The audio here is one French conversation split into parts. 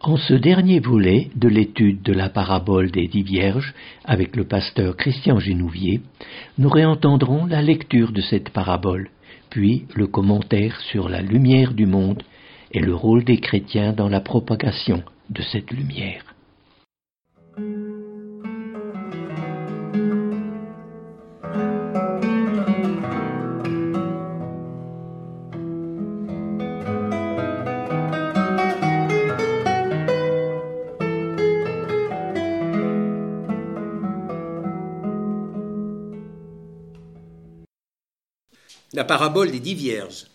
En ce dernier volet de l'étude de la parabole des dix vierges avec le pasteur Christian Génouvier, nous réentendrons la lecture de cette parabole, puis le commentaire sur la lumière du monde et le rôle des chrétiens dans la propagation de cette lumière. La parabole des dix vierges.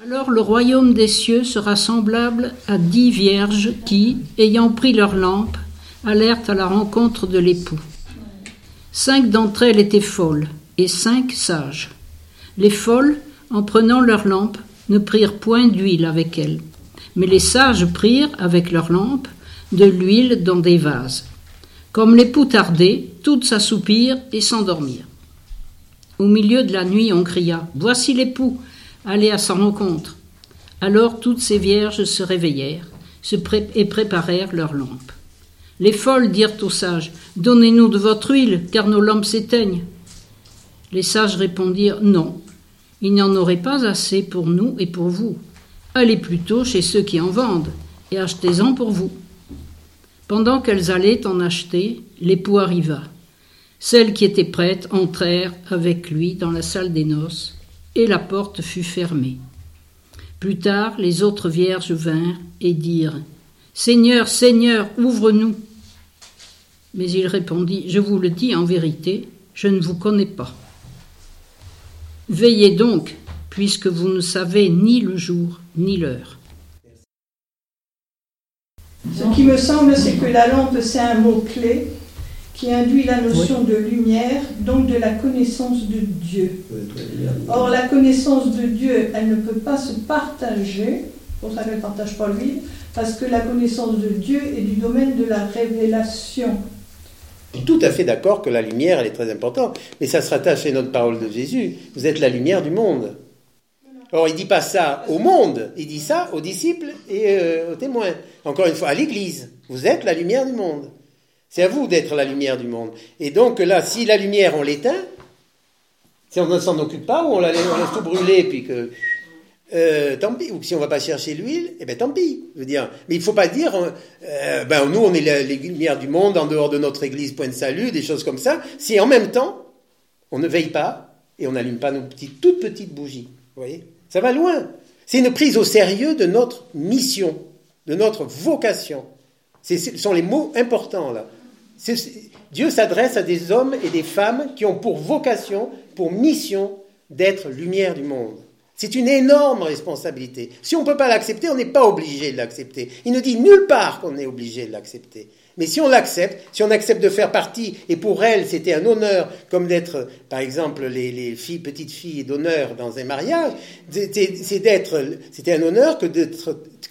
Alors le royaume des cieux sera semblable à dix vierges qui, ayant pris leurs lampes, allèrent à la rencontre de l'époux. Cinq d'entre elles étaient folles et cinq sages. Les folles, en prenant leurs lampes, ne prirent point d'huile avec elles, mais les sages prirent avec leurs lampes de l'huile dans des vases. Comme l'époux tardait, toutes s'assoupirent et s'endormirent. Au milieu de la nuit, on cria Voici l'époux, allez à sa rencontre. Alors toutes ces vierges se réveillèrent et préparèrent leurs lampes. Les folles dirent aux sages Donnez-nous de votre huile, car nos lampes s'éteignent. Les sages répondirent Non, il n'y en aurait pas assez pour nous et pour vous. Allez plutôt chez ceux qui en vendent et achetez-en pour vous. Pendant qu'elles allaient en acheter, l'époux arriva. Celles qui étaient prêtes entrèrent avec lui dans la salle des noces, et la porte fut fermée. Plus tard, les autres vierges vinrent et dirent Seigneur, Seigneur, ouvre-nous. Mais il répondit Je vous le dis en vérité, je ne vous connais pas. Veillez donc, puisque vous ne savez ni le jour ni l'heure. Ce qui me semble, c'est que la lampe, c'est un mot-clé qui induit la notion de lumière, donc de la connaissance de Dieu. Or, la connaissance de Dieu, elle ne peut pas se partager, pour ça qu'elle ne partage pas lui, parce que la connaissance de Dieu est du domaine de la révélation. Je suis tout à fait d'accord que la lumière, elle est très importante, mais ça se rattache à notre parole de Jésus. Vous êtes la lumière du monde. Or, il ne dit pas ça au monde, il dit ça aux disciples et euh, aux témoins. Encore une fois, à l'Église. Vous êtes la lumière du monde. C'est à vous d'être la lumière du monde. Et donc là, si la lumière, on l'éteint, si on ne s'en occupe pas, ou on, la, laisse tout brûler, puis que... Euh, tant pis. Ou si on ne va pas chercher l'huile, eh bien tant pis. Je dire. Mais il ne faut pas dire, euh, ben nous on est la, les lumières du monde en dehors de notre église point de salut, des choses comme ça. Si en même temps, on ne veille pas et on n'allume pas nos petites, toutes petites bougies. Vous voyez Ça va loin. C'est une prise au sérieux de notre mission, de notre vocation. Ce sont les mots importants là. Dieu s'adresse à des hommes et des femmes qui ont pour vocation, pour mission, d'être lumière du monde. C'est une énorme responsabilité. Si on ne peut pas l'accepter, on n'est pas obligé de l'accepter. Il ne dit nulle part qu'on est obligé de l'accepter. Mais si on l'accepte, si on accepte de faire partie, et pour elle c'était un honneur, comme d'être, par exemple, les, filles, petites filles d'honneur dans un mariage, c'était un honneur que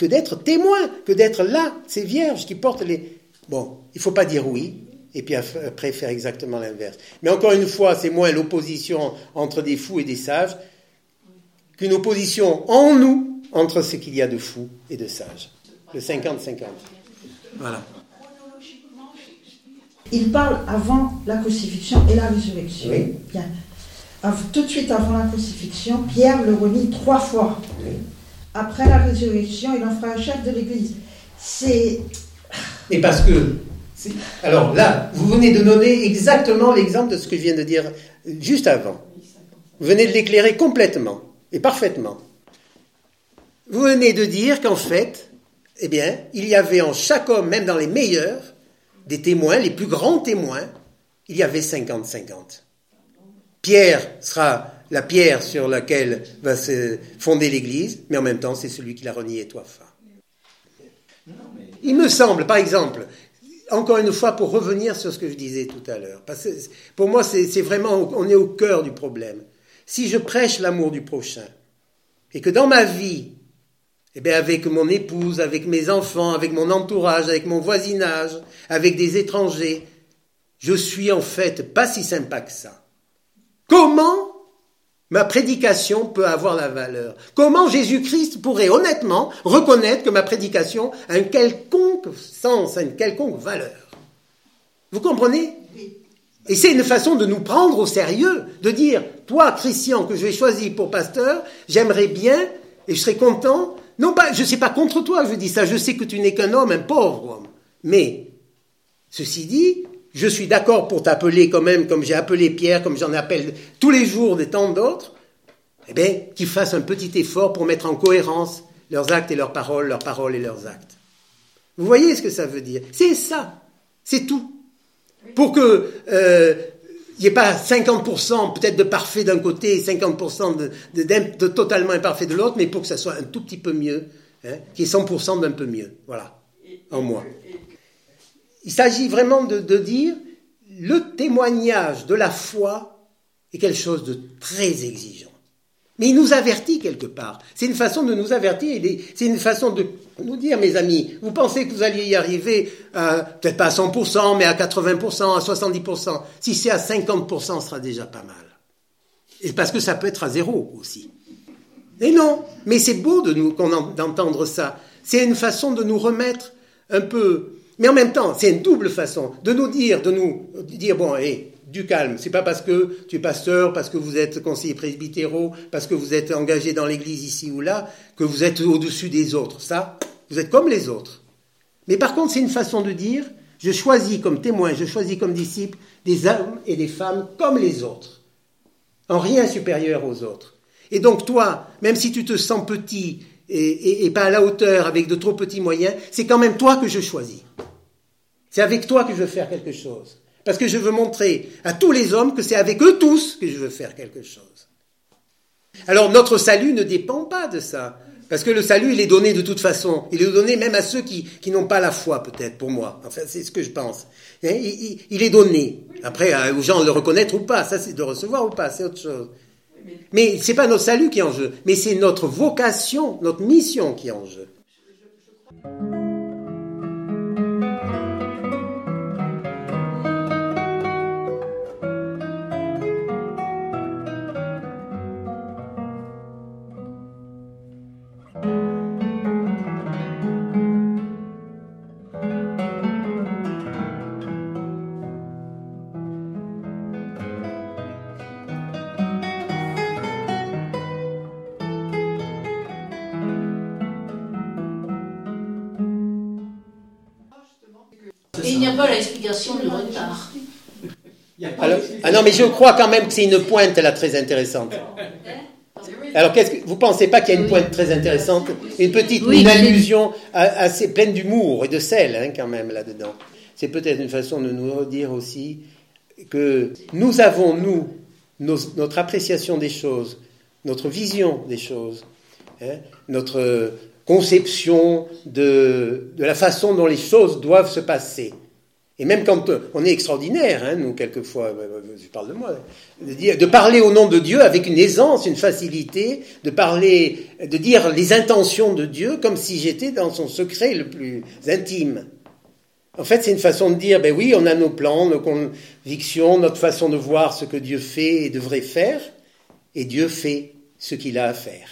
d'être témoin, que d'être là, ces vierges qui portent les, Bon, il ne faut pas dire oui, et puis après faire exactement l'inverse. Mais encore une fois, c'est moins l'opposition entre des fous et des sages qu'une opposition en nous entre ce qu'il y a de fous et de sages. Le 50-50. Voilà. Il parle avant la crucifixion et la résurrection. Oui. Bien. Tout de suite avant la crucifixion, Pierre le renie trois fois. Après la résurrection, il en fera un chef de l'Église. C'est et parce que. Alors là, vous venez de donner exactement l'exemple de ce que je viens de dire juste avant. Vous venez de l'éclairer complètement et parfaitement. Vous venez de dire qu'en fait, eh bien, il y avait en chaque homme, même dans les meilleurs, des témoins, les plus grands témoins, il y avait 50-50. Pierre sera la pierre sur laquelle va se fonder l'Église, mais en même temps, c'est celui qui l'a renié, toi, femme. Il me semble, par exemple, encore une fois, pour revenir sur ce que je disais tout à l'heure, parce que pour moi, c'est vraiment, on est au cœur du problème. Si je prêche l'amour du prochain, et que dans ma vie, eh bien, avec mon épouse, avec mes enfants, avec mon entourage, avec mon voisinage, avec des étrangers, je suis en fait pas si sympa que ça. Comment ma prédication peut avoir la valeur. Comment Jésus-Christ pourrait honnêtement reconnaître que ma prédication a un quelconque sens, a une quelconque valeur? Vous comprenez? Et c'est une façon de nous prendre au sérieux, de dire, toi, Christian, que je vais choisir pour pasteur, j'aimerais bien, et je serais content, non pas, je ne sais pas contre toi, je dis ça, je sais que tu n'es qu'un homme, un pauvre homme. Mais, ceci dit, je suis d'accord pour t'appeler quand même, comme j'ai appelé Pierre, comme j'en appelle tous les jours des tant d'autres, eh bien, qu'ils fassent un petit effort pour mettre en cohérence leurs actes et leurs paroles, leurs paroles et leurs actes. Vous voyez ce que ça veut dire? C'est ça, c'est tout. Pour que euh, il n'y ait pas 50% peut-être de parfait d'un côté et 50% de, de, totalement imparfait de l'autre, mais pour que ça soit un tout petit peu mieux, hein, qui est 100% d'un peu mieux. Voilà, en moi. Il s'agit vraiment de, dire le témoignage de la foi est quelque chose de très exigeant. Mais il nous avertit quelque part. C'est une façon de nous avertir, c'est une façon de nous dire, mes amis, vous pensez que vous alliez y arriver, peut-être pas à 100%, mais à 80%, à 70%. Si c'est à 50%, ce sera déjà pas mal. Et parce que ça peut être à zéro aussi. Et non, mais c'est beau de d'entendre ça. C'est une façon de nous remettre un peu mais en même temps, c'est une double façon de nous dire, de nous dire, bon, hé, du calme. C'est pas parce que tu es pasteur, parce que vous êtes conseiller presbytéro, parce que vous êtes engagé dans l'église ici ou là, que vous êtes au-dessus des autres. Ça, vous êtes comme les autres. Mais par contre, c'est une façon de dire, je choisis comme témoin, je choisis comme disciple des hommes et des femmes comme les autres, en rien supérieur aux autres. Et donc toi, même si tu te sens petit et, et pas à la hauteur avec de trop petits moyens, c'est quand même toi que je choisis. C'est avec toi que je veux faire quelque chose. Parce que je veux montrer à tous les hommes que c'est avec eux tous que je veux faire quelque chose. Alors notre salut ne dépend pas de ça. Parce que le salut, il est donné de toute façon. Il est donné même à ceux qui, n'ont pas la foi, peut-être, pour moi. Enfin, c'est ce que je pense. Hein, il, est donné. Après, aux gens de le reconnaître ou pas, ça c'est de recevoir ou pas, c'est autre chose. Mais c'est pas notre salut qui est en jeu, mais c'est notre vocation, notre mission qui est en jeu. Du retard. ah non, mais je crois quand même que c'est une pointe là très intéressante. Alors, qu'est-ce que vous pensez pas qu'il y a une pointe très intéressante, une petite allusion assez pleine d'humour et de sel hein, quand même là-dedans. C'est peut-être une façon de nous dire aussi que nous avons nous notre appréciation des choses, notre vision des choses, hein, notre conception de, de la façon dont les choses doivent se passer. Et même quand euh, on est extraordinaire, hein, nous, quelquefois, euh, euh, je parle de moi, de, parler au nom de Dieu avec une aisance, une facilité, de parler, de dire les intentions de Dieu comme si j'étais dans son secret le plus intime. En fait, c'est une façon de dire, ben oui, on a nos plans, nos convictions, notre façon de voir ce que Dieu fait et devrait faire, et Dieu fait ce qu'il a à faire.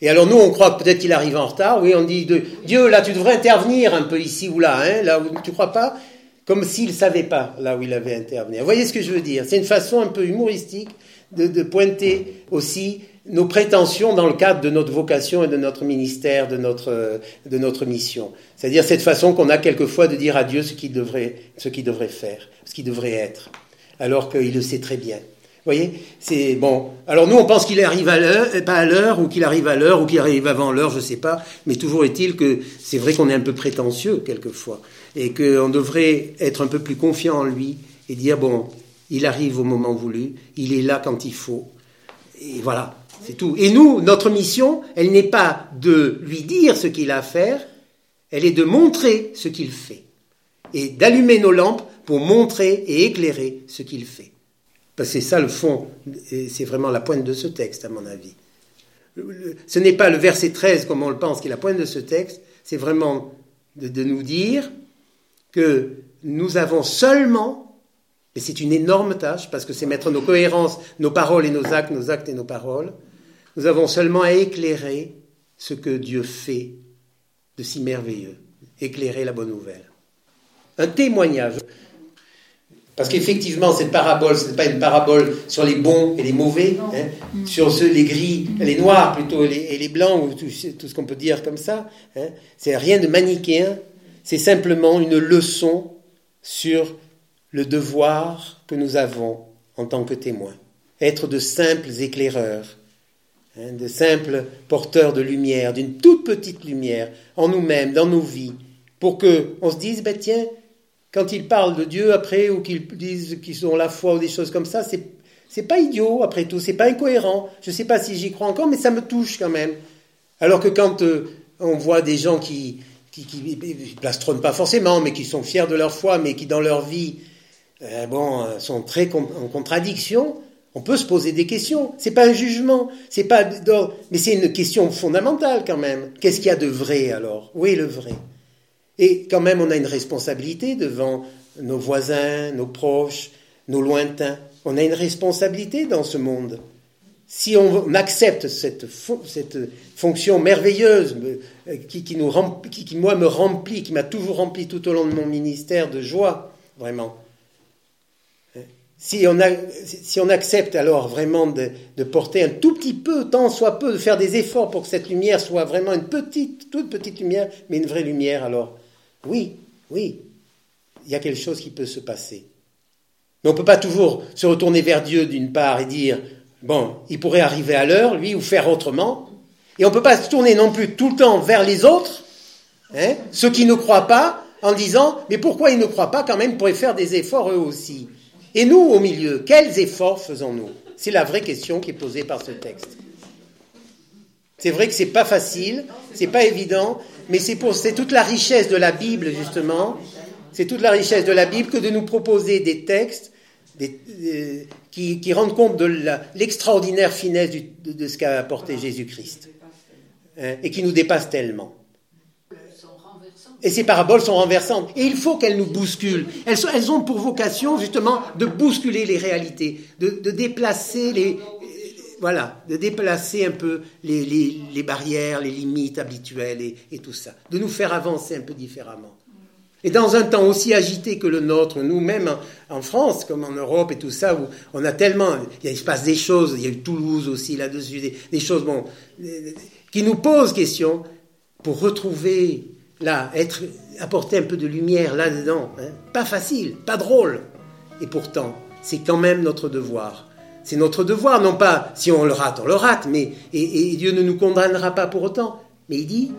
Et alors nous, on croit peut-être qu'il arrive en retard. Oui, on dit, Dieu, là, tu devrais intervenir un peu ici ou là, hein, là où tu crois pas? Comme s'il ne savait pas là où il avait intervenu. Vous voyez ce que je veux dire? C'est une façon un peu humoristique de, pointer aussi nos prétentions dans le cadre de notre vocation et de notre ministère, de notre, de notre mission. C'est-à-dire cette façon qu'on a quelquefois de dire à Dieu ce qu'il devrait, ce qu'il devrait faire, ce qu'il devrait être, alors qu'il le sait très bien. Vous voyez C'est bon. Alors nous, on pense qu'il arrive à l'heure, pas à l'heure, ou qu'il arrive à l'heure, ou qu'il arrive avant l'heure, je ne sais pas. Mais toujours est-il que c'est vrai qu'on est un peu prétentieux quelquefois et qu'on devrait être un peu plus confiant en lui et dire bon, il arrive au moment voulu, il est là quand il faut. Et voilà, c'est tout. Et nous, notre mission, elle n'est pas de lui dire ce qu'il a à faire, elle est de montrer ce qu'il fait. Et d'allumer nos lampes pour montrer et éclairer ce qu'il fait. Parce que c'est ça le fond, et c'est vraiment la pointe de ce texte, à mon avis. Ce n'est pas le verset 13 comme on le pense qui est la pointe de ce texte, c'est vraiment de nous dire que nous avons seulement Mais c'est une énorme tâche parce que c'est mettre nos cohérences, nos paroles et nos actes, nos actes et nos paroles. Nous avons seulement à éclairer ce que Dieu fait de si merveilleux, éclairer la bonne nouvelle. Un témoignage. Parce qu'effectivement, cette parabole, ce n'est pas une parabole sur les bons et les mauvais, hein, sur ceux, les gris, les noirs plutôt, et les, blancs, ou tout, ce qu'on peut dire comme ça. Hein. C'est rien de manichéen, c'est simplement une leçon sur le devoir que nous avons en tant que témoins. Être de simples éclaireurs, hein, de simples porteurs de lumière, d'une toute petite lumière en nous-mêmes, dans nos vies, pour que on se dise, ben tiens, quand ils parlent de Dieu après, ou qu'ils disent qu'ils ont la foi ou des choses comme ça, c'est c'est pas idiot après tout, c'est pas incohérent. Je sais pas si j'y crois encore, mais ça me touche quand même. Alors que quand euh, on voit des gens qui qui, qui plastronnent pas forcément, mais qui sont fiers de leur foi, mais qui dans leur vie euh, bon, euh, sont très en contradiction, on peut se poser des questions. C'est pas un jugement, c'est pas mais c'est une question fondamentale quand même. Qu'est-ce qu'il y a de vrai alors? Où est le vrai? Et quand même, on a une responsabilité devant nos voisins, nos proches, nos lointains. On a une responsabilité dans ce monde. Si on accepte cette, fonction merveilleuse euh, qui, moi, me remplit, qui m'a toujours rempli tout au long de mon ministère de joie, vraiment, si on, si on, accepte alors vraiment de, porter un tout petit peu, tant soit peu, de faire des efforts pour que cette lumière soit vraiment une petite, toute petite lumière, mais une vraie lumière, alors oui, oui, il y a quelque chose qui peut se passer. Mais on ne peut pas toujours se retourner vers Dieu d'une part et dire, bon, il pourrait arriver à l'heure, lui, ou faire autrement. Et on ne peut pas se tourner non plus tout le temps vers les autres, hein, ceux qui ne croient pas, en disant, mais pourquoi ils ne croient pas quand même, pourraient faire des efforts eux aussi? Et nous, au milieu, quels efforts faisons-nous? C'est la vraie question qui est posée par ce texte. C'est vrai que c'est pas facile, c'est pas évident, mais c'est pour c'est toute la richesse de la Bible justement, c'est toute la richesse de la Bible que de nous proposer des textes qui, rendent compte de l'extraordinaire finesse de, ce qu'a apporté Jésus-Christ hein, et qui nous dépasse tellement. Et ces paraboles sont renversantes. Et il faut qu'elles nous bousculent. Elles, elles, ont pour vocation justement de bousculer les réalités, de, déplacer les, voilà, de déplacer un peu les, barrières, les limites habituelles et, tout ça, de nous faire avancer un peu différemment. Et dans un temps aussi agité que le nôtre, nous-mêmes en, France, comme en Europe et tout ça, où on a tellement, il, se passe des choses, il y a eu Toulouse aussi là-dessus, des, des, choses bon, qui nous posent question pour retrouver là, être, apporter un peu de lumière là-dedans. Hein. Pas facile, pas drôle. Et pourtant, c'est quand même notre devoir. C'est notre devoir, non pas si on le rate, on le rate, mais et, Dieu ne nous condamnera pas pour autant. Mais il dit,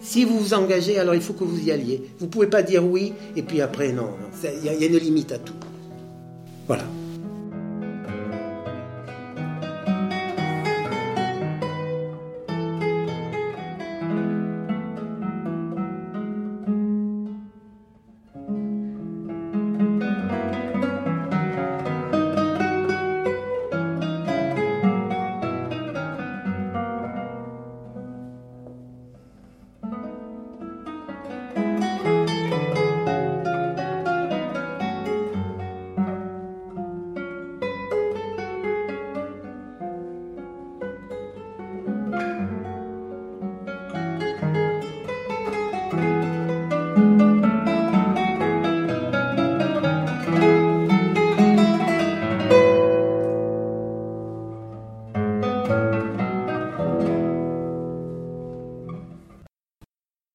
si vous vous engagez, alors il faut que vous y alliez. Vous ne pouvez pas dire oui et puis après non. Il y, a une limite à tout. Voilà.